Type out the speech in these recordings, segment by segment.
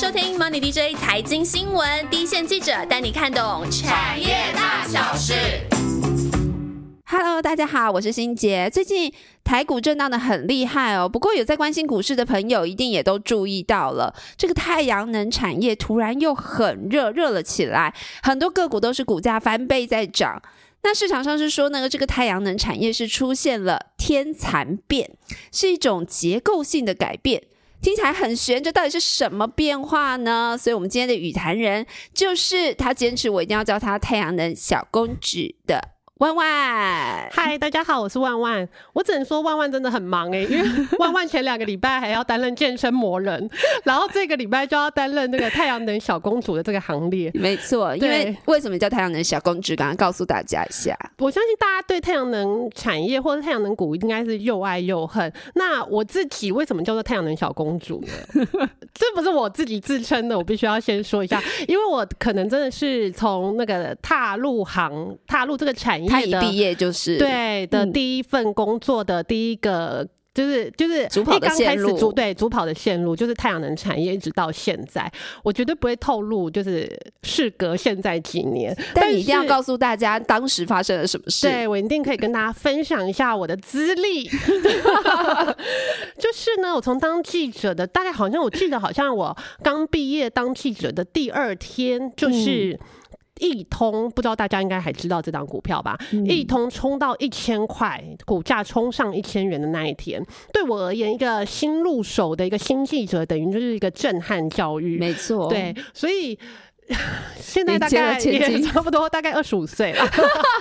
收听 Money DJ 财经新闻，第一线记者带你看懂产业大小事。Hello，大家好，我是欣杰。最近台股震荡的很厉害哦，不过有在关心股市的朋友一定也都注意到了，这个太阳能产业突然又很热，热了起来，很多个股都是股价翻倍在涨。那市场上是说呢，这个太阳能产业是出现了天蚕变，是一种结构性的改变。听起来很悬，这到底是什么变化呢？所以，我们今天的语坛人就是他，坚持我一定要叫他太阳能小公主的。万万，嗨，大家好，我是万万。我只能说万万真的很忙哎，因为 万万前两个礼拜还要担任健身魔人，然后这个礼拜就要担任那个太阳能小公主的这个行列。没错，因为为什么叫太阳能小公主？刚刚告诉大家一下。我相信大家对太阳能产业或者太阳能股应该是又爱又恨。那我自己为什么叫做太阳能小公主呢？这不是我自己自称的，我必须要先说一下，因为我可能真的是从那个踏入行、踏入这个产业。他一毕业就是对的第一份工作的第一个就是就是主跑的线路，主对主跑的线路就是太阳能产业，一直到现在，我绝对不会透露，就是事隔现在几年，但你一定要告诉大家当时发生了什么事。对我一定可以跟大家分享一下我的资历，就是呢，我从当记者的大概好像我记得好像我刚毕业当记者的第二天就是。易通不知道大家应该还知道这档股票吧？一通冲到一千块，股价冲上一千元的那一天，对我而言，一个新入手的一个新记者，等于就是一个震撼教育。没错，对，所以。现在大概也差不多，大概二十五岁了。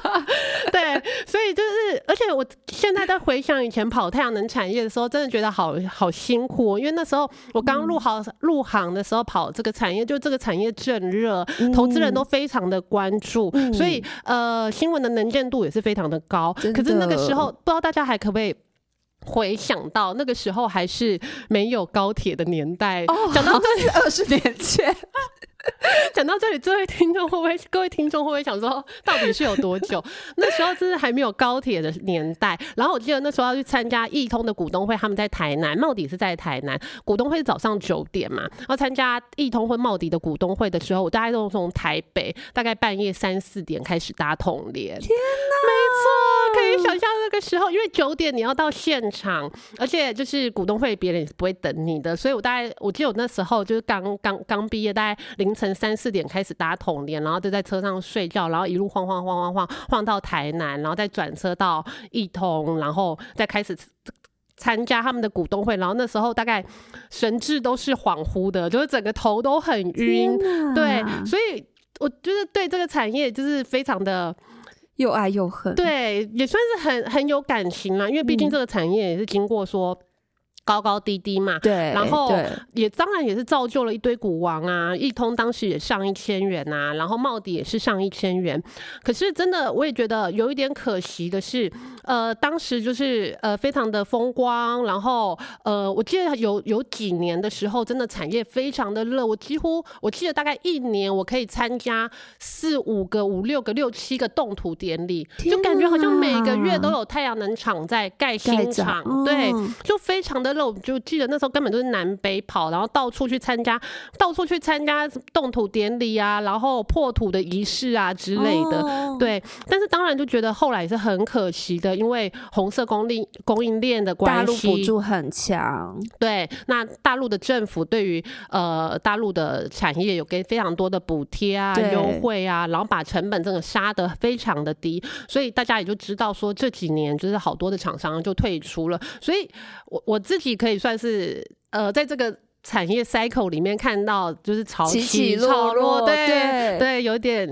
对，所以就是，而且我现在在回想以前跑太阳能产业的时候，真的觉得好好辛苦。因为那时候我刚入行入行的时候，跑这个产业，就这个产业正热，投资人都非常的关注，所以呃，新闻的能见度也是非常的高。可是那个时候，不知道大家还可不可以回想到那个时候还是没有高铁的年代？讲到这是二十年前。讲到这里，这位听众会不会？各位听众会不会想说，到底是有多久？那时候真是还没有高铁的年代。然后我记得那时候要去参加易通的股东会，他们在台南，茂迪是在台南。股东会是早上九点嘛，然后参加易通或茂迪的股东会的时候，我大概都从台北，大概半夜三四点开始搭统联。天哪！没错，可以想象那个时候，因为九点你要到现场，而且就是股东会别人也是不会等你的，所以我大概我记得我那时候就是刚刚刚毕业，大概凌。晨三四点开始打统联，然后就在车上睡觉，然后一路晃晃晃晃晃晃到台南，然后再转车到一通，然后再开始参加他们的股东会。然后那时候大概神志都是恍惚的，就是整个头都很晕。对，所以我觉得对这个产业就是非常的又爱又恨。对，也算是很很有感情啦，因为毕竟这个产业也是经过说。高高低低嘛，对，然后也当然也是造就了一堆股王啊，一通当时也上一千元啊，然后茂迪也是上一千元，可是真的我也觉得有一点可惜的是，呃，当时就是呃非常的风光，然后呃我记得有有几年的时候，真的产业非常的热，我几乎我记得大概一年我可以参加四五个、五六个、六七个动土典礼，就感觉好像每个月都有太阳能厂在盖新厂，对，就非常的。我就记得那时候根本就是南北跑，然后到处去参加，到处去参加动土典礼啊，然后破土的仪式啊之类的。对，但是当然就觉得后来也是很可惜的，因为红色供应供应链的关系，大陆补助很强。对，那大陆的政府对于呃大陆的产业有给非常多的补贴啊、优惠啊，然后把成本真的杀得非常的低，所以大家也就知道说这几年就是好多的厂商就退出了。所以我我自己。可以算是呃，在这个。产业 cycle 里面看到就是潮起潮落，对对，有点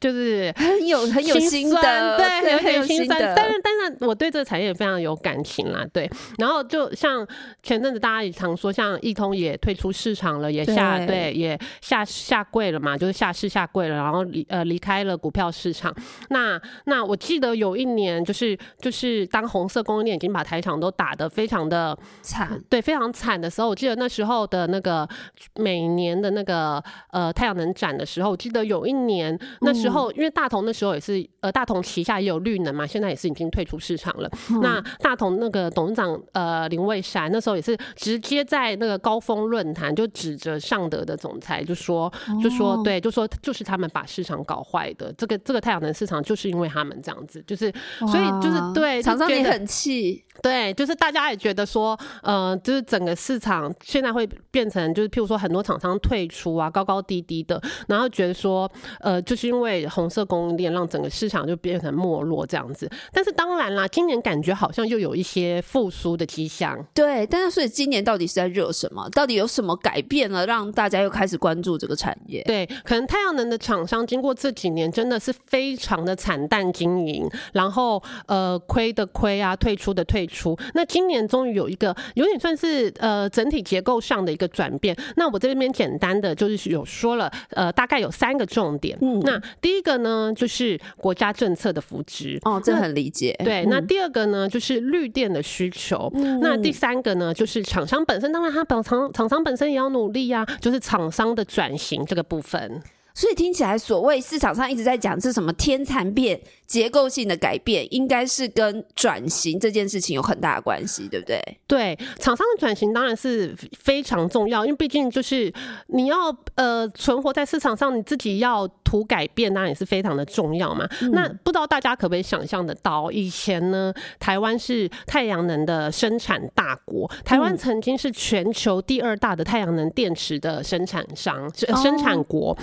就是很有很有心酸，对，有点心酸。但是，但是我对这个产业也非常有感情啦，对。然后，就像前阵子大家也常说，像易通也退出市场了，也下对也下下跪了嘛，就是下市下跪了，然后离呃离开了股票市场。那那我记得有一年，就是就是当红色供应链已经把台场都打得非常的惨，对，非常惨的时候，我记得那时候。候的那个每年的那个呃太阳能展的时候，我记得有一年那时候，因为大同那时候也是呃大同旗下也有绿能嘛，现在也是已经退出市场了。那大同那个董事长呃林蔚山那时候也是直接在那个高峰论坛就指着尚德的总裁就说就说对就说就是他们把市场搞坏的，这个这个太阳能市场就是因为他们这样子，就是所以就是对厂商也就很气，对，就是大家也觉得说，呃，就是整个市场现在会变成，就是譬如说很多厂商退出啊，高高低低的，然后觉得说，呃，就是因为红色供应链让整个市场就变成没落这样子。但是当然啦，今年感觉好像又有一些复苏的迹象。对，但是所以今年到底是在热什么？到底有什么改变了，让大家又开始关注这个产业？对，可能太阳能的厂商经过这几年真的是非常的惨淡经营，然后呃亏的亏啊，退出的退出。那今年终于有一个有点算是呃整体结构上的一个转变。那我这边简单的就是有说了，呃，大概有三个重点。嗯那第一个呢，就是国家政策的扶植。哦，这很理解。对，嗯那第二个呢，就是绿电的需求。嗯那第三个呢，就是厂商本身，当然它本厂厂商本身也要努力呀、就是厂商的转型这个部分。所以听起来，所谓市场上一直在讲是什么天蚕变、结构性的改变，应该是跟转型这件事情有很大的关系，对不对？对，厂商的转型当然是非常重要，因为毕竟就是你要呃存活在市场上，你自己要图改变，当然也是非常的重要嘛。那不知道大家可不可以想象得到，以前呢，台湾是太阳能的生产大国，台湾曾经是全球第二大的太阳能电池的生产商、生产国。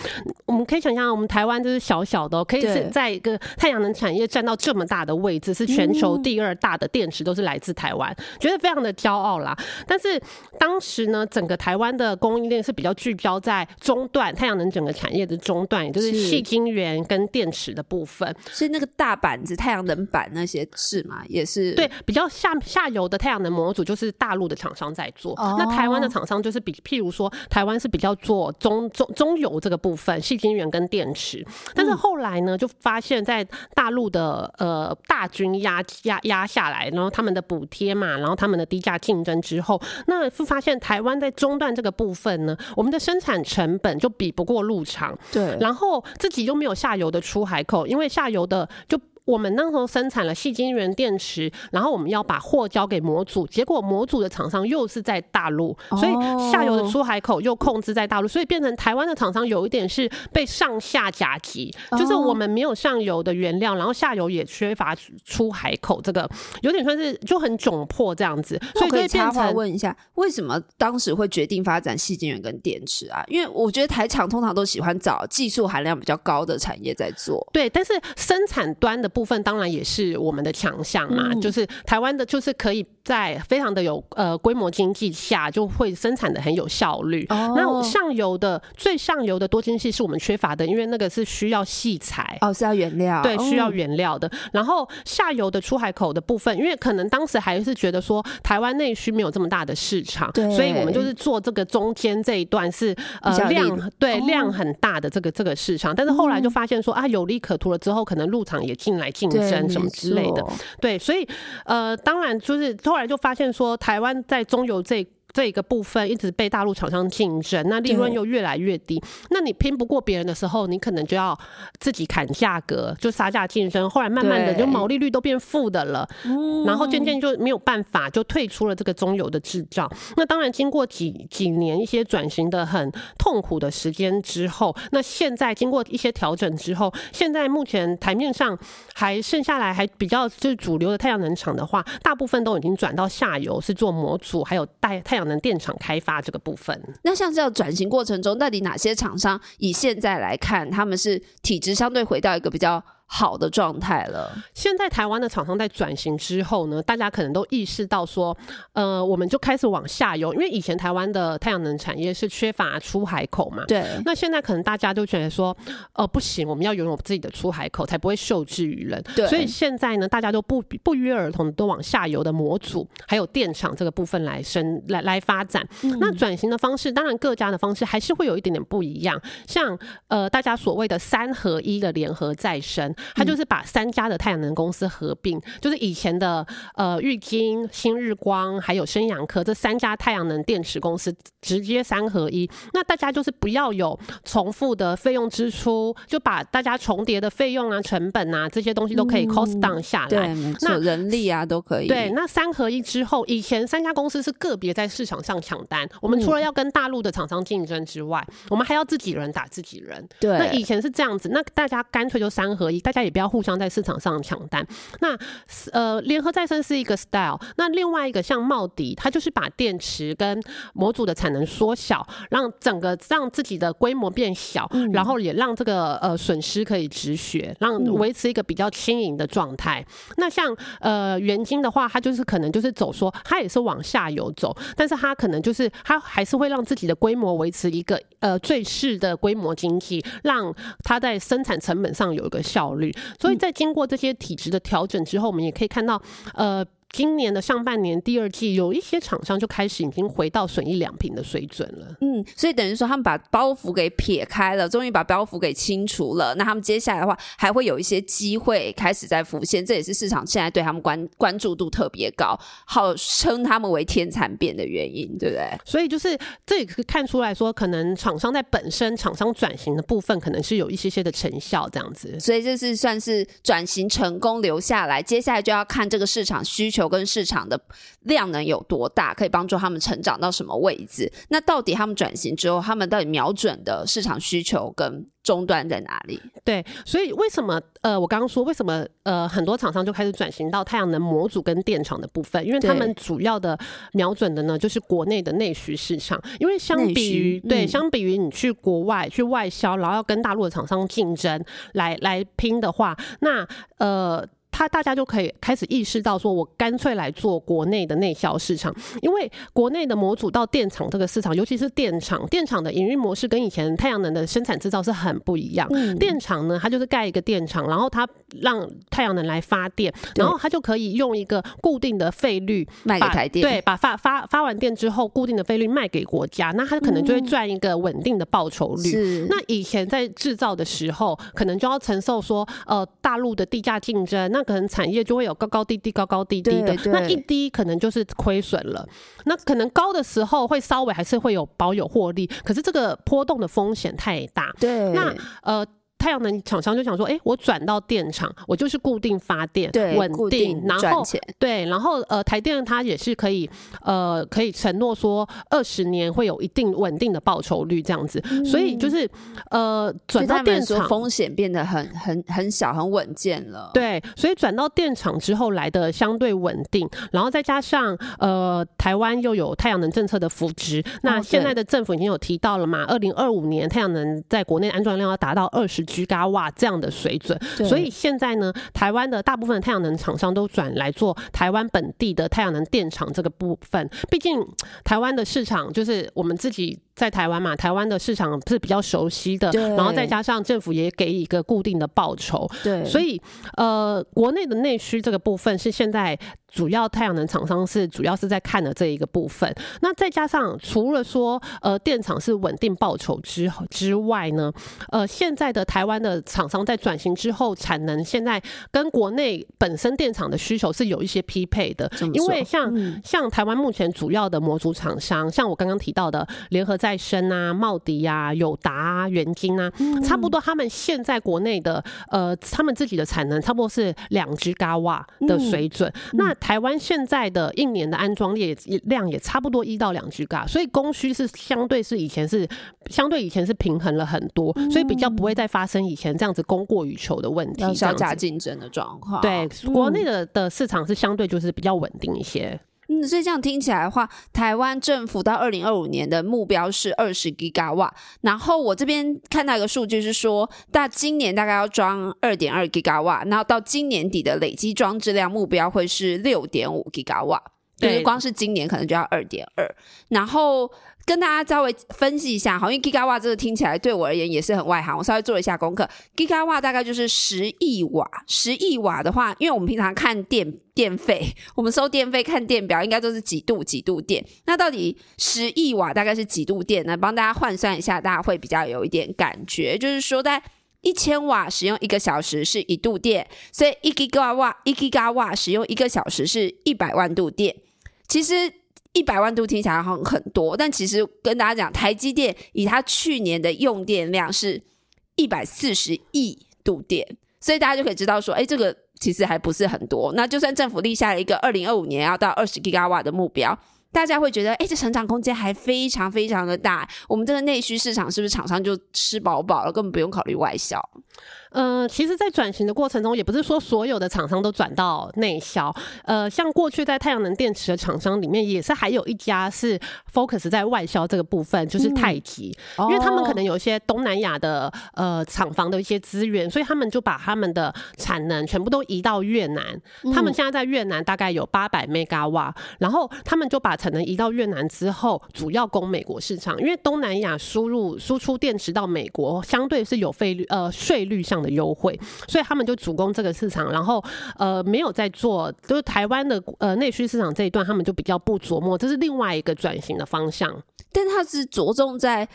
我们可以想象，我们台湾就是小小的哦，可以是在一个太阳能产业占到这么大的位置，是全球第二大的电池都是来自台湾，觉得非常的骄傲啦。但是当时呢，整个台湾的供应链是比较聚焦在中段，太阳能整个产业的中段，也就是是细晶圆跟电池的部分。所以那个大板子、太阳能板那些是嘛？也是对，比较下下游的太阳能模组就是大陆的厂商在做，哦那台湾的厂商就是比，譬如说台湾是比较做中中中游这个部分，细晶圆跟电池。但是后来呢，就发现在大陆的呃大军压压压下来，然后他们的补贴嘛，然后他们的低价竞争之后，那是发现台湾在中段这个部分呢，我们的生产成本就比不过陆场，对，然后自己又没有下游的出海口，因为下游的就。我们那时候生产了细晶圆电池，然后我们要把货交给模组，结果模组的厂商又是在大陆，所以下游的出海口又控制在大陆，所以变成台湾的厂商有一点是被上下夹击，就是我们没有上游的原料，然后下游也缺乏出海口，这个有点算是就很窘迫这样子，所以可以插话问一下，为什么当时会决定发展细晶圆跟电池啊？因为我觉得台厂通常都喜欢找技术含量比较高的产业在做。对，但是生产端的部分当然也是我们的强项嘛，嗯。就是台湾的，就是可以在非常的有呃规模经济下，就会生产的很有效率。哦。那上游的最上游的多晶系是我们缺乏的，因为那个是需要细材。哦，是要原料，对，需要哦原料的。然后下游的出海口的部分，因为可能当时还是觉得说台湾内需没有这么大的市场，对。所以我们就是做这个中间这一段是呃量对、量很大的这个这个市场，但是后来就发现说啊有利可图了之后，可能入场也进来竞对争什么之类的，对，所以呃当然就是后来就发现说台湾在中游这。这一个部分一直被大陆厂商竞争，那利润又越来越低。那你拼不过别人的时候，你可能就要自己砍价格，就杀价竞争。后来慢慢的，就毛利率都变负的了。然后渐渐就没有办法，就退出了这个中游的制造。那当然，经过几几年一些转型的很痛苦的时间之后，那现在经过一些调整之后，现在目前台面上还剩下来还比较就是主流的太阳能厂的话，大部分都已经转到下游，是做模组还有带太阳能电厂开发这个部分。那像这样转型过程中，到底哪些厂商以现在来看，他们是体质相对回到一个比较好的状态了？现在台湾的厂商在转型之后呢，大家可能都意识到说，呃，我们就开始往下游，因为以前台湾的太阳能产业是缺乏出海口嘛。对，那现在可能大家都觉得说，呃，不行，我们要拥有自己的出海口，才不会受制于人。对所以现在呢，大家都不不约而同地都往下游的模组还有电厂这个部分来生来来发展。那转型的方式，当然各家的方式还是会有一点点不一样。像呃，大家所谓的三合一的联合再生，它就是把三家的太阳能公司合并，就是以前的呃玉金、新日光还有升阳科这三家太阳能电池公司直接三合一。那大家就是不要有重复的费用支出，就把大家重叠的费用啊、成本啊这些东西都可以 cost down 下来。对，没错，人力啊都可以。对，那三合一之后，以前三家公司是个别在市场上抢单，我们除了要跟大陆的厂商竞争之外，我们还要自己人打自己人。对，那以前是这样子，那大家干脆就三合一，大家也不要互相在市场上抢单。那呃，联合再生是一个 style，那另外一个像茂迪，它就是把电池跟模组的产能缩小，让整个让自己的规模变小，然后也让这个呃损失可以止血，让维持一个比较轻盈的状态。那像呃元晶的话，它就是可能就是走说，它也是往下游走，但是它可能就是它还是会让自己的规模维持一个呃最适的规模经济，让它在生产成本上有一个效率。所以在经过这些体质的调整之后，我们也可以看到呃。今年的上半年第二季，有一些厂商就开始已经回到损益两平的水准了。嗯，所以等于说他们把包袱给撇开了，终于把包袱给清除了。那他们接下来的话，还会有一些机会开始在浮现，这也是市场现在对他们关关注度特别高，号称他们为天蚕变的原因，对不对？所以就是这也可以看出来说，可能厂商在本身厂商转型的部分，可能是有一些些的成效这样子。所以这是算是转型成功留下来，接下来就要看这个市场需求。跟市场的量能有多大，可以帮助他们成长到什么位置？那到底他们转型之后，他们到底瞄准的市场需求跟终端在哪里？对，所以为什么呃，我刚刚说为什么呃，很多厂商就开始转型到太阳能模组跟电厂的部分？因为他们主要的瞄准的呢，就是国内的内需市场。因为相比于对，相比于你去国外去外销，然后要跟大陆的厂商竞争来来拼的话，那呃。他大家就可以开始意识到，说我干脆来做国内的内销市场，因为国内的模组到电厂这个市场，尤其是电厂，电厂的营运模式跟以前太阳能的生产制造是很不一样。电厂呢，它就是盖一个电厂，然后它让太阳能来发电，然后它就可以用一个固定的费率卖给台电，对，把发发发完电之后，固定的费率卖给国家，那它可能就会赚一个稳定的报酬率。那以前在制造的时候，可能就要承受说，呃，大陆的地价竞争，那可能产业就会有高高低低、高高低低的，那一低可能就是亏损了。那可能高的时候会稍微还是会有保有获利，可是这个波动的风险太大。对，那呃。太阳能厂商就想说，哎，我转到电厂，我就是固定发电，稳定，然后对，然后呃，台电它也是可以，呃，可以承诺说二十年会有一定稳定的报酬率这样子，所以就是呃，转到电厂风险变得很很很小，很稳健了。对，所以转到电厂之后来的相对稳定，然后再加上呃，台湾又有太阳能政策的扶植，那现在的政府已经有提到了嘛，二零二五年太阳能在国内安装量要达到二十。居嘎瓦这样的水准，所以现在呢，台湾的大部分太阳能厂商都转来做台湾本地的太阳能电厂这个部分。毕竟台湾的市场就是我们自己。在台湾嘛，台湾的市场是比较熟悉的，然后再加上政府也给一个固定的报酬，对，所以呃，国内的内需这个部分是现在主要太阳能厂商是主要是在看的这一个部分。那再加上除了说呃电厂是稳定报酬之之外呢，呃，现在的台湾的厂商在转型之后，产能现在跟国内本身电厂的需求是有一些匹配的，因为像像台湾目前主要的模组厂商，像我刚刚提到的联合。再生啊，茂迪啊，友达啊，元晶啊，差不多他们现在国内的呃，他们自己的产能差不多是两只高瓦的水准。那台湾现在的一年的安装量量也差不多一到两只嘎，所以供需是相对是以前是相对以前是平衡了很多，所以比较不会再发生以前这样子供过于求的问题，小价竞争的状况。对，国内的的市场是相对就是比较稳定一些。嗯，所以这样听起来的话，台湾政府到二零二五年的目标是二十 g 瓦瓦。然后我这边看到一个数据是说，大今年大概要装二点二 g 瓦瓦，然后到今年底的累积装置量目标会是六点五 g 瓦瓦。对，光是今年可能就要二点二。然后跟大家稍微分析一下，好，因为 g 瓦瓦这个听起来对我而言也是很外行，我稍微做了一下功课。g 瓦瓦大概就是十亿瓦，十亿瓦的话，因为我们平常看电。电费，我们收电费看电表，应该都是几度几度电。那到底十亿瓦大概是几度电呢？帮大家换算一下，大家会比较有一点感觉。就是说，在一千瓦使用一个小时是一度电，所以一 g 瓦瓦一 g 瓦使用一个小时是一百万度电。其实一百万度听起来很很多，但其实跟大家讲，台积电以它去年的用电量是一百四十亿度电，所以大家就可以知道说，哎，这个其实还不是很多。那就算政府立下了一个二零二五年要到二十 g 瓦的目标。大家会觉得，哎，这成长空间还非常非常的大。我们这个内需市场是不是厂商就吃饱饱了，根本不用考虑外销？嗯，其实，在转型的过程中，也不是说所有的厂商都转到内销。呃，像过去在太阳能电池的厂商里面，也是还有一家是 focus 在外销这个部分，就是太极，因为他们可能有一些东南亚的呃厂房的一些资源，所以他们就把他们的产能全部都移到越南。他们现在在越南大概有八百 mega 瓦，然后他们就把产能移到越南之后，主要供美国市场，因为东南亚输入输出电池到美国相对是有费率呃税率上。的优惠，所以他们就主攻这个市场，然后呃没有在做，就是台湾的呃内需市场这一段，他们就比较不琢磨，这是另外一个转型的方向。但它是着重在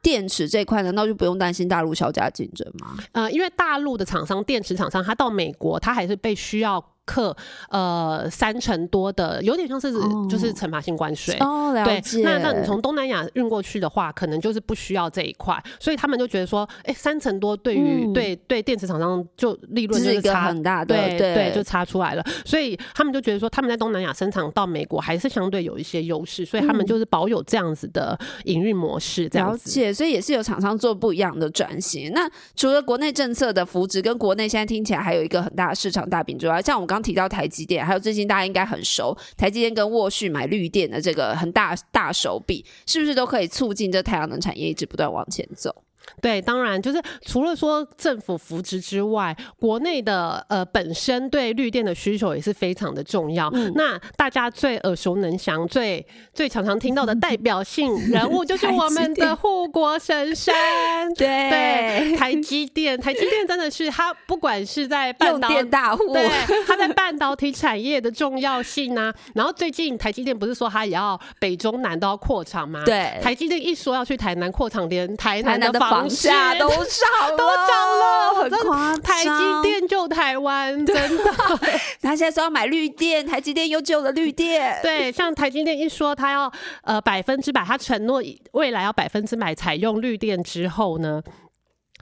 电池这块，难道就不用担心大陆小家竞争吗？呃，因为大陆的厂商电池厂商，他到美国，他还是被需要。克呃三成多的，有点像是就是惩罚性关税哦，了解。那那你从东南亚运过去的话，可能就是不需要这一块，所以他们就觉得说，哎，三成多对于对对电池厂商就利润就是差很大，对对，就差出来了。所以他们就觉得说，他们在东南亚生产到美国还是相对有一些优势，所以他们就是保有这样子的营运模式。了解，所以也是有厂商做不一样的转型。那除了国内政策的扶植，跟国内现在听起来还有一个很大的市场大饼之外，像我们刚提到台积电，还有最近大家应该很熟，台积电跟沃旭买绿电的这个很大大手笔，是不是都可以促进这太阳能产业一直不断往前走？对，当然就是除了说政府扶植之外，国内的呃本身对绿电的需求也是非常的重要。那大家最耳熟能详、最最常常听到的代表性 人物就是我们的护国神山，对，对台积电。台积电真的是它，不管是在半导体大户，对，它在半导体产业的重要性啊。然后最近台积电不是说它也要北中南都要扩厂吗？对，台积电一说要去台南扩厂，连台南的房房价都涨，都涨了，很夸张。台积电救台湾，真的。他现在说要买绿电，台积电又救了绿电。对，像台积电一说他要呃百分之百，他承诺未来要百分之百采用绿电之后呢？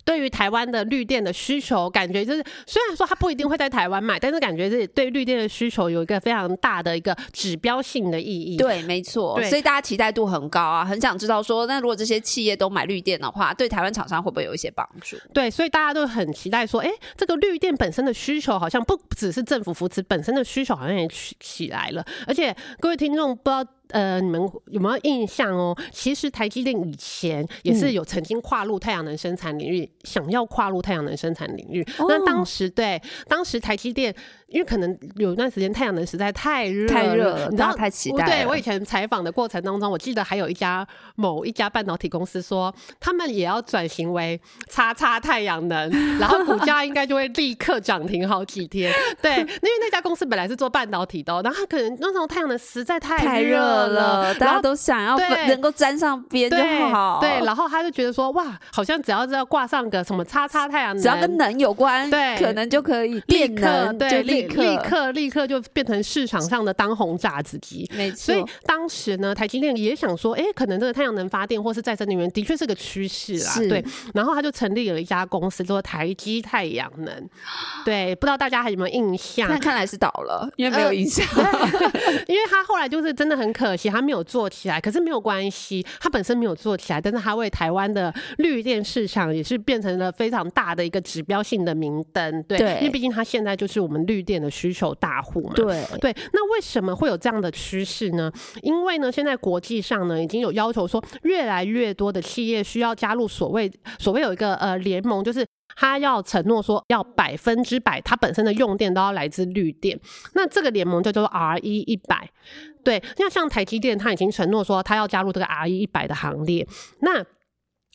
对于台湾的绿电的需求，感觉就是虽然说它不一定会在台湾买，但是感觉是对绿电的需求有一个非常大的一个指标性的意义。对，没错。所以大家期待度很高啊，很想知道说，那如果这些企业都买绿电的话，对台湾厂商会不会有一些帮助？对，所以大家都很期待说，哎，这个绿电本身的需求好像不只是政府扶持，本身的需求好像也起起来了。而且各位听众不知道。呃，你们有没有印象哦？其实台积电以前也是有曾经跨入太阳能生产领域，想要跨入太阳能生产领域。那当时对，当时台积电。因为可能有一段时间太阳能实在太热太热了，你知道太期待。对我以前采访的过程当中，我记得还有一家某一家半导体公司说，他们也要转型为叉叉太阳能，然后股价应该就会立刻涨停好几天。对，因为那家公司本来是做半导体的，然后他可能那时候太阳能实在太热了，大家都想要能够沾上边就好。对，然后他就觉得说，哇，好像只要是要挂上个什么叉叉太阳能，只要跟能有关，对，可能就可以立刻对立。立刻立刻就变成市场上的当红炸子鸡，没错。所以当时呢，台积电也想说，哎，可能这个太阳能发电或是再生能源的确是个趋势啦，对。然后他就成立了一家公司，叫做台积太阳能。对，不知道大家还有没有印象？那看来是倒了，因为没有印象。因为他后来就是真的很可惜，他没有做起来。可是没有关系，他本身没有做起来，但是他为台湾的绿电市场也是变成了非常大的一个指标性的明灯。对，因为毕竟他现在就是我们绿电的需。求大户嘛？对对，那为什么会有这样的趋势呢？因为呢，现在国际上呢已经有要求说，越来越多的企业需要加入所谓所谓有一个呃联盟，就是他要承诺说要百分之百，它本身的用电都要来自绿电。那这个联盟就叫做 R E 一百。对，那像台积电，它已经承诺说它要加入这个 R E 一百的行列。那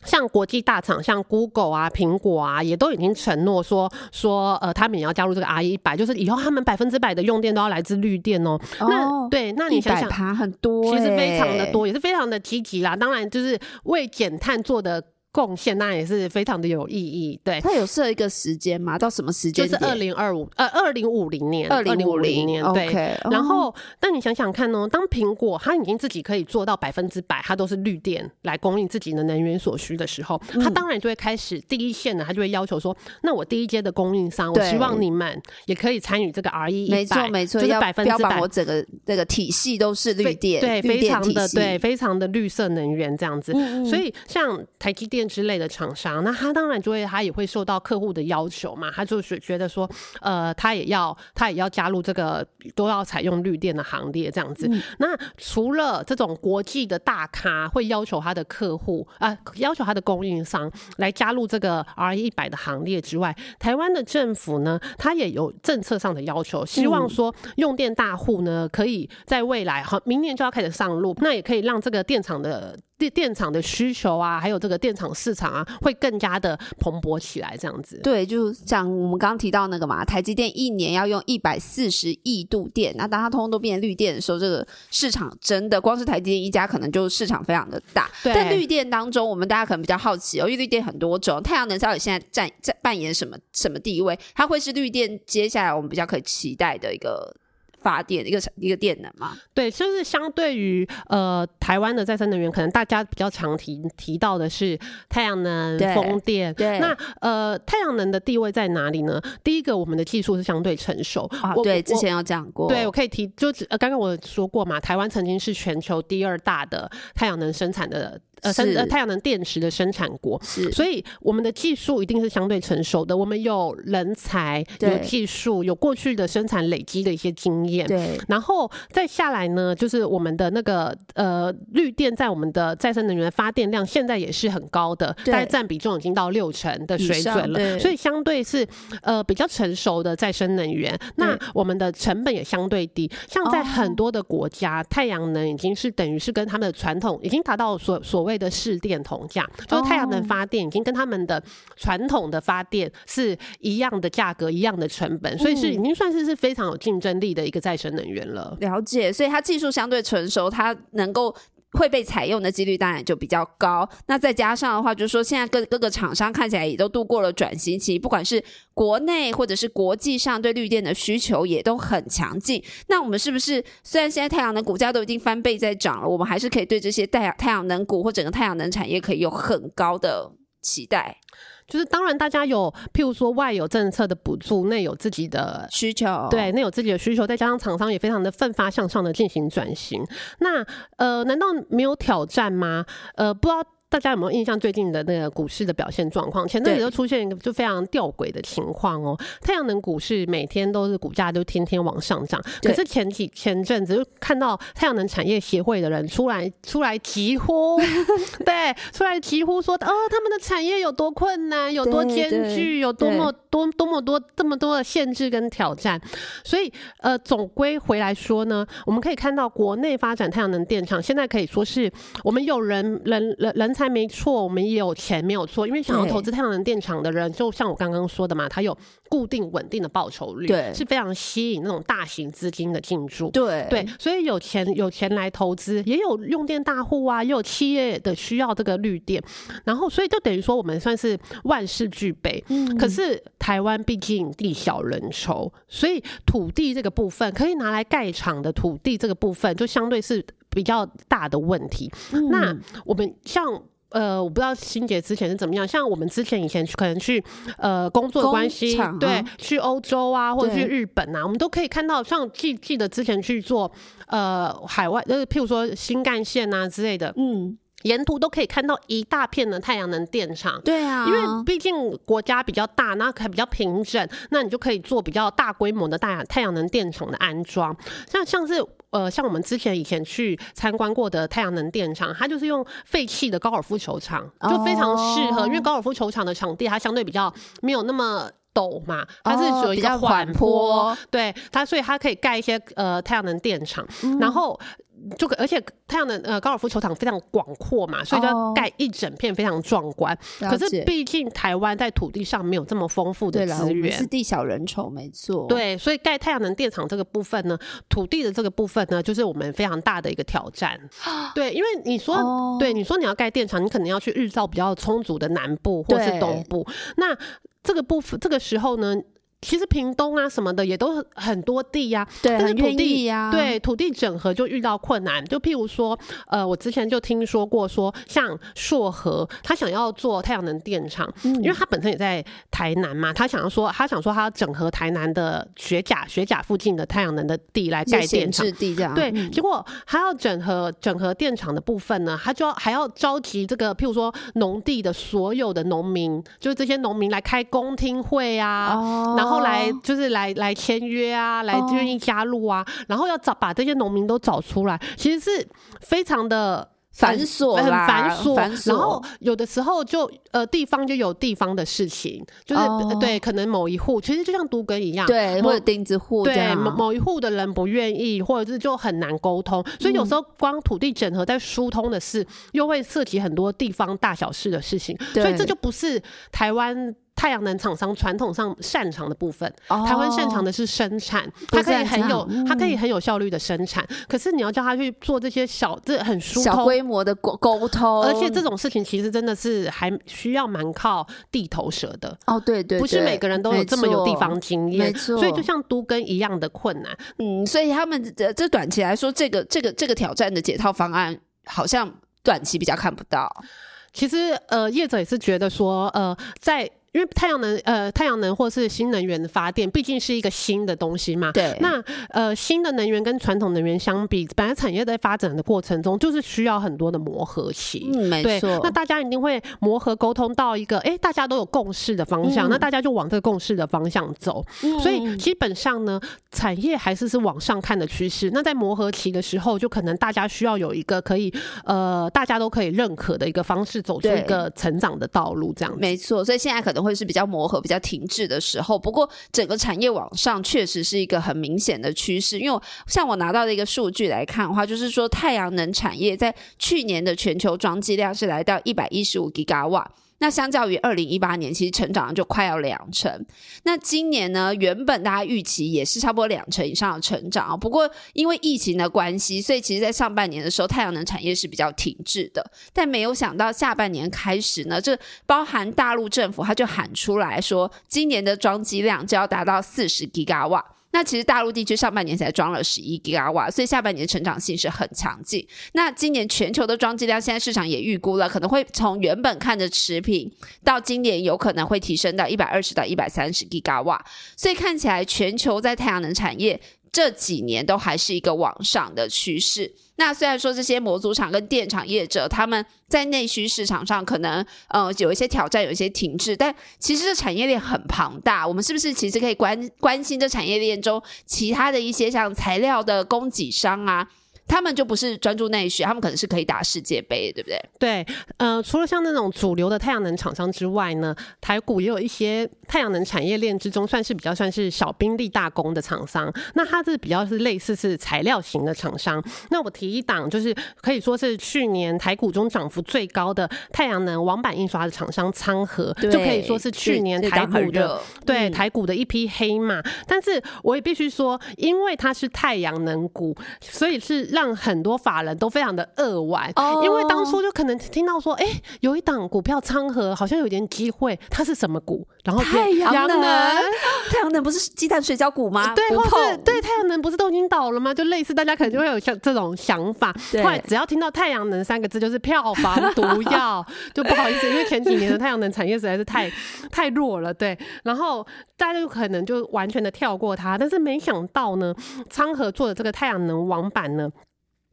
像国际大厂，像 Google 啊、苹果啊，也都已经承诺说说，呃，他们也要加入这个 R 一百，就是以后他们百分之百的用电都要来自绿电哦。那对，那你想想，很多，其实非常的多，也是非常的积极啦。当然，就是为减碳做的。贡献当然也是非常的有意义。对，它有设一个时间吗？到什么时间？就是二零二五呃二零五零年，二零五零年。对。然后，但你想想看呢，当苹果它已经自己可以做到百分之百，它都是绿电来供应自己的能源所需的时候，它当然就会开始第一线的，它就会要求说，那我第一阶的供应商，我希望你们也可以参与这个 R E 没错没错，就是百分之百，我整个这个体系都是绿电，对，非常的对，非常的绿色能源这样子。所以像台积电之类的厂商，那他当然就会，他也会受到客户的要求嘛，他就是觉得说，呃，他也要，他也要加入这个都要采用绿电的行列这样子。那除了这种国际的大咖会要求他的客户啊，要求他的供应商来加入这个 R 一百的行列之外，台湾的政府呢，他也有政策上的要求，希望说用电大户呢，可以在未来哈，明年就要开始上路，那也可以让这个电厂的。电电厂的需求啊，还有这个电厂市场啊，会更加的蓬勃起来，这样子。对，就像我们刚刚提到那个嘛，台积电一年要用一百四十亿度电，那当它通通都变成绿电的时候，这个市场真的光是台积电一家可能就市场非常的大。但绿电当中，我们大家可能比较好奇哦，因为绿电很多种，太阳能到底现在占在扮演什么什么地位？它会是绿电接下来我们比较可以期待的一个。发电一个一个电能嘛，对，就是相对于呃台湾的再生能源，可能大家比较常提提到的是太阳能、风电。对，那呃太阳能的地位在哪里呢？第一个，我们的技术是相对成熟啊。对，之前有讲过。对，我可以提，就呃刚刚我说过嘛，台湾曾经是全球第二大的太阳能生产的。呃，生呃太阳能电池的生产国，是，所以我们的技术一定是相对成熟的。我们有人才，有技术，有过去的生产累积的一些经验。对，然后再下来呢，就是我们的那个呃绿电在我们的再生能源发电量现在也是很高的，大概占比重已经到六成的水准了。所以相对是呃比较成熟的再生能源，那我们的成本也相对低。像在很多的国家，太阳能已经是等于是跟他们的传统已经达到所所。谓的市电同价，就是太阳能发电已经跟他们的传统的发电是一样的价格、一样的成本，所以是已经算是是非常有竞争力的一个再生能源了。了解，所以它技术相对成熟，它能够。会被采用的几率当然就比较高。那再加上的话，就是说现在各各个厂商看起来也都度过了转型期，不管是国内或者是国际上对绿电的需求也都很强劲。那我们是不是虽然现在太阳能股价都已经翻倍在涨了，我们还是可以对这些太阳太阳能股或整个太阳能产业可以有很高的期待？就是当然，大家有譬如说外有政策的补助，内有自己的需求，对，内有自己的需求，再加上厂商也非常的奋发向上的进行转型。那呃，难道没有挑战吗？呃，不知道。大家有没有印象最近的那个股市的表现状况？前阵子就出现一个就非常吊诡的情况哦。太阳能股市每天都是股价都天天往上涨，可是前几前阵子就看到太阳能产业协会的人出来出来疾呼，对，出来疾呼说哦，他们的产业有多困难，有多艰巨，有多么多多么多这么多的限制跟挑战。所以呃，总归回来说呢，我们可以看到国内发展太阳能电厂，现在可以说是我们有人人人人才。没错，我们也有钱，没有错。因为想要投资太阳能电厂的人，就像我刚刚说的嘛，他有固定稳定的报酬率，对，是非常吸引那种大型资金的进驻。对对，所以有钱有钱来投资，也有用电大户啊，也有企业的需要这个绿电，然后所以就等于说我们算是万事俱备。嗯，可是台湾毕竟地小人稠，所以土地这个部分可以拿来盖厂的土地这个部分，就相对是比较大的问题。那我们像。呃，我不知道欣姐之前是怎么样。像我们之前以前可能去呃工作的关系，对，去欧洲啊，或者去日本啊，我们都可以看到，像记记得之前去做呃海外，就是譬如说新干线啊之类的，嗯，沿途都可以看到一大片的太阳能电厂。对啊，因为毕竟国家比较大，那还比较平整，那你就可以做比较大规模的大太阳能电厂的安装，像像是。呃，像我们之前以前去参观过的太阳能电厂，它就是用废弃的高尔夫球场，就非常适合，因为高尔夫球场的场地它相对比较没有那么陡嘛，它是属于比较缓坡，对它，所以它可以盖一些呃太阳能电厂，然后。就可而且太阳能呃高尔夫球场非常广阔嘛，所以就要哦盖一整片非常壮观。可是毕竟台湾在土地上没有这么丰富的资源们是。地小人稠，没错。，对，所以盖太阳能电厂这个部分呢，土地的这个部分呢，就是我们非常大的一个挑战。对，因为你说，哦对你说你要盖电厂，你可能要去日照比较充足的南部或是对东部。那这个部分，这个时候呢？其实屏东啊什么的也都很多地呀、但是土地意呀。对土地整合就遇到困难，就譬如说，呃，我之前就听说过说，像硕和他想要做太阳能电厂，嗯因为他本身也在台南嘛，他想要说，他想说他要整合台南的学甲学甲附近的太阳能的地来盖电厂闲置。地这样。对，嗯结果他要整合整合电厂的部分呢，他就要还要召集这个，譬如说农地的所有的农民，就是这些农民来开公听会啊，哦然后来就是来来签约啊，来哦。愿意加入啊，然后要找把这些农民都找出来，其实是非常的。繁琐很啦繁琐，繁然后有的时候就呃地方就有地方的事情，就是、哦。对，可能某一户其实就像都根一样，对，某或者钉子户对某某一户的人不愿意，或者是就很难沟通，所以有时候光土地整合在疏通的事，又会涉及很多地方大小事的事情，所以对。这就不是台湾。太阳能厂商传统上擅长的部分，哦台湾擅长的是生产，它可以很有长，它可以很有效率的生产。可是你要叫他去做这些小，这很疏小通，规模的沟沟通，而且这种事情其实真的是还需要蛮靠地头蛇的。哦，对对，不是每个人都有这么有地方经验，没错所以就像都跟一样的困难。嗯，所以他们这这短期来说，这个这个这个挑战的解套方案，好像短期比较看不到。其实呃，业者也是觉得说，呃，在因为太阳能呃太阳能或是新能源的发电，毕竟是一个新的东西嘛。对那呃新的能源跟传统能源相比，本来产业在发展的过程中，就是需要很多的磨合期。嗯，没错，。那大家一定会磨合沟通到一个，哎、大家都有共识的方向，嗯那大家就往这个共识的方向走。所以嗯基本上呢，产业还是是往上看的趋势。那在磨合期的时候，就可能大家需要有一个可以呃大家都可以认可的一个方式，走出一个成长的道路，这样子。没错，所以现在可能会是比较磨合、比较停滞的时候。不过，整个产业往上确实是一个很明显的趋势。因为像我拿到的一个数据来看的话，就是说太阳能产业在去年的全球装机量是来到一百一十五吉瓦。那相较于二零一八年，其实成长就快要两成。那今年呢，原本大家预期也是差不多两成以上的成长啊。不过因为疫情的关系，所以其实在上半年的时候，太阳能产业是比较停滞的。但没有想到下半年开始呢，这包含大陆政府，他就喊出来说，今年的装机量就要达到四十吉瓦。那其实大陆地区上半年才装了十一吉瓦，所以下半年成长性是很强劲。那今年全球的装机量，现在市场也预估了，可能会从原本看着持平，到今年有可能会提升到一百二十到一百三十吉瓦。所以看起来全球在太阳能产业这几年都还是一个往上的趋势。那虽然说这些模组厂跟电厂业者他们在内需市场上可能呃有一些挑战，有一些停滞，但其实这产业链很庞大。我们是不是其实可以关关心这产业链中其他的一些像材料的供给商啊？他们就不是专注内需，他们可能是可以打世界杯，对不对？对，呃，除了像那种主流的太阳能厂商之外呢，台股也有一些太阳能产业链之中算是比较算是小兵立大功的厂商。那它是比较是类似是材料型的厂商。那我提一档，就是可以说是去年台股中涨幅最高的太阳能网板印刷的厂商仓和，就可以说是去年台股的热，对嗯台股的一匹黑马。但是我也必须说，因为它是太阳能股，所以是让很多法人都非常的扼腕。哦因为当初就可能听到说，哎、有一档股票仓和好像有点机会，它是什么股？然后太阳能，能。太阳能不是鸡蛋水饺股吗？对，不或是，对太阳能不是都已经倒了吗？就类似大家可能就会有像这种想法。对后来只要听到太阳能三个字，就是票房毒药，就不好意思，因为前几年的太阳能产业实在是太太弱了，对。然后大家就可能就完全的跳过它，但是没想到呢，昌河做的这个太阳能网板呢。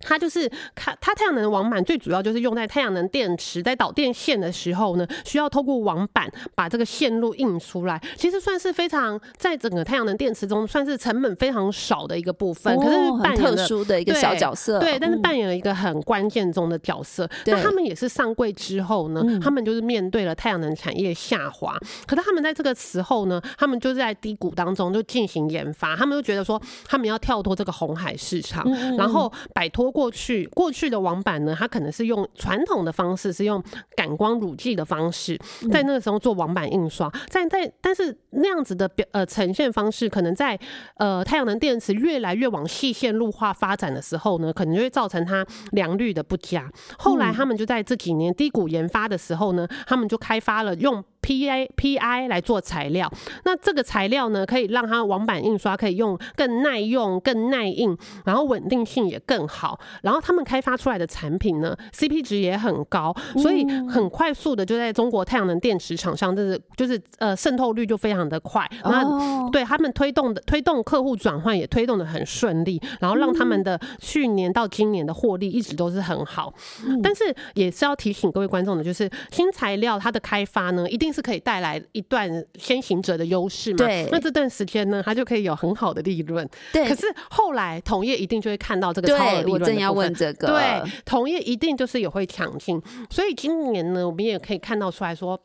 它就是它，它太阳能网板最主要就是用在太阳能电池在导电线的时候呢，需要透过网板把这个线路印出来。其实算是非常在整个太阳能电池中算是成本非常少的一个部分，可是哦很特扮演了殊的一个小角色，对，但是嗯。扮演了一个很关键中的角色。对。那他们也是上柜之后呢，嗯。他们就是面对了太阳能产业下滑，可是他们在这个时候呢，他们就是在低谷当中就进行研发，他们就觉得说他们要跳脱这个红海市场，嗯。然后摆脱过去过去的网版呢，它可能是用传统的方式，是用感光乳剂的方式，在那个时候做网版印刷，在在但是那样子的表呃呈现方式，可能在呃太阳能电池越来越往细线路化发展的时候呢，可能就会造成它良率的不佳。后来他们就在这几年低谷研发的时候呢，他们就开发了用。P A P I 来做材料，那这个材料呢，可以让它网版印刷可以用更耐用、更耐印，然后稳定性也更好。然后他们开发出来的产品呢，C P 值也很高，所以很快速的就在中国太阳能电池厂商，就是就是呃渗透率就非常的快。那对他们推动的推动客户转换也推动的很顺利，然后让他们的去年到今年的获利一直都是很好。但是也是要提醒各位观众的，就是新材料它的开发呢，一定。是可以带来一段先行者的优势嘛？对，那这段时间呢，它就可以有很好的利润。对，可是后来同业一定就会看到这个超额利润。我正要问这个，对，同业一定就是也会抢进。所以今年呢，我们也可以看到出来说，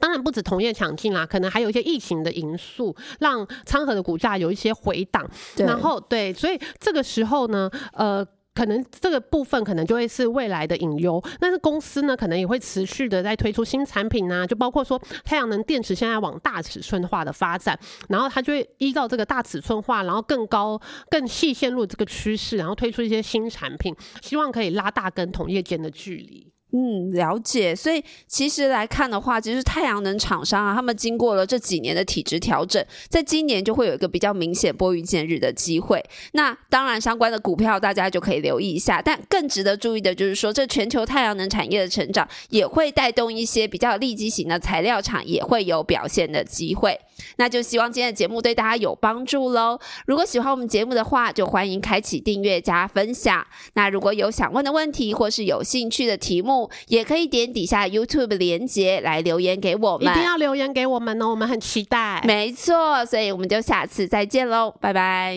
当然不止同业抢进啦，可能还有一些疫情的因素，让昌河的股价有一些回档。然后对，所以这个时候呢，呃。可能这个部分可能就会是未来的隐忧，但是公司呢可能也会持续的在推出新产品啊，就包括说太阳能电池现在往大尺寸化的发展，然后它就会依照这个大尺寸化，然后更高、更细线路这个趋势，然后推出一些新产品，希望可以拉大跟同业间的距离。嗯，了解。所以其实来看的话，其实太阳能厂商啊，他们经过了这几年的体质调整，在今年就会有一个比较明显拨云见日的机会。那当然，相关的股票大家就可以留意一下。但更值得注意的就是说，这全球太阳能产业的成长，也会带动一些比较利基型的材料厂也会有表现的机会。那就希望今天的节目对大家有帮助喽。如果喜欢我们节目的话，就欢迎开启订阅加分享。那如果有想问的问题或是有兴趣的题目，也可以点底下 YouTube 连接来留言给我们。一定要留言给我们哦，我们很期待。没错，所以我们就下次再见喽，拜拜。